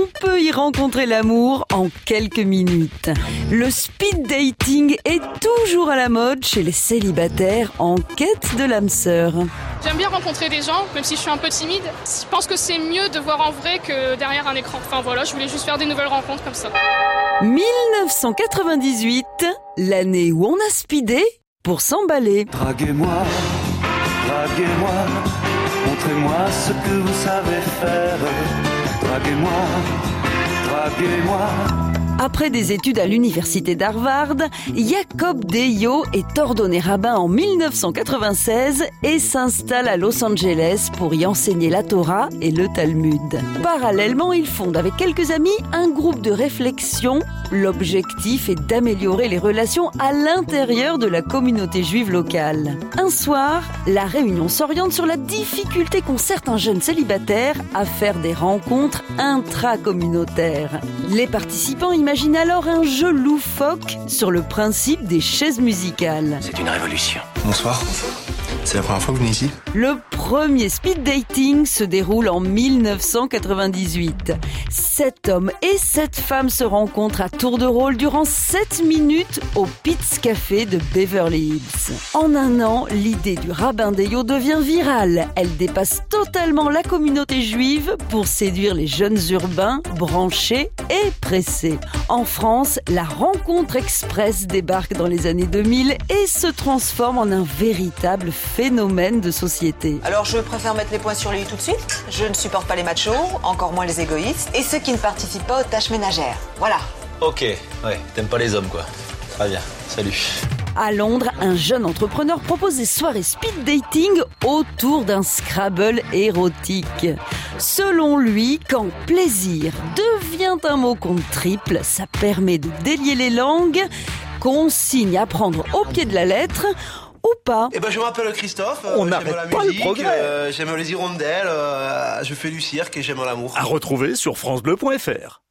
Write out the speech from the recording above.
on peut y rencontrer l'amour en quelques minutes. Le speed dating est toujours à la mode chez les célibataires en quête de l'âme sœur. J'aime bien rencontrer des gens, même si je suis un peu timide. Je pense que c'est mieux de voir en vrai que derrière un écran. Enfin voilà, je voulais juste faire des nouvelles rencontres comme ça. 1998, l'année où on a speedé pour s'emballer. Draguez-moi, draguez-moi, montrez-moi ce que vous savez faire. Draguez-moi, draguez-moi. Après des études à l'université d'Harvard, Jacob Deyo est ordonné rabbin en 1996 et s'installe à Los Angeles pour y enseigner la Torah et le Talmud. Parallèlement, il fonde avec quelques amis un groupe de réflexion. L'objectif est d'améliorer les relations à l'intérieur de la communauté juive locale. Un soir, la réunion s'oriente sur la difficulté qu'ont certains jeunes célibataires à faire des rencontres intracommunautaires. Les participants imaginent alors un jeu loufoque sur le principe des chaises musicales. C'est une révolution. Bonsoir. C'est la première fois que vous venez ici? Le premier speed dating se déroule en 1998. Sept hommes et sept femmes se rencontrent à tour de rôle durant 7 minutes au Pitts Café de Beverly Hills. En un an, l'idée du rabbin Deyo devient virale. Elle dépasse totalement la communauté juive pour séduire les jeunes urbains branchés et pressés. En France, la rencontre express débarque dans les années 2000 et se transforme en un véritable phénomène de société. Je préfère mettre les points sur les i tout de suite. Je ne supporte pas les machos, encore moins les égoïstes, et ceux qui ne participent pas aux tâches ménagères. Voilà. Ok, ouais, t'aimes pas les hommes quoi. Très bien, salut. À Londres, un jeune entrepreneur propose des soirées speed dating autour d'un Scrabble érotique. Selon lui, quand plaisir devient un mot compte triple, ça permet de délier les langues, consigne à prendre au pied de la lettre pas. Eh ben je m'appelle Christophe. euh, On j'aime n'arrête la pas le musique, progrès. euh, j'aime les hirondelles, euh, je fais du cirque et j'aime l'amour. À retrouver sur FranceBleu.fr.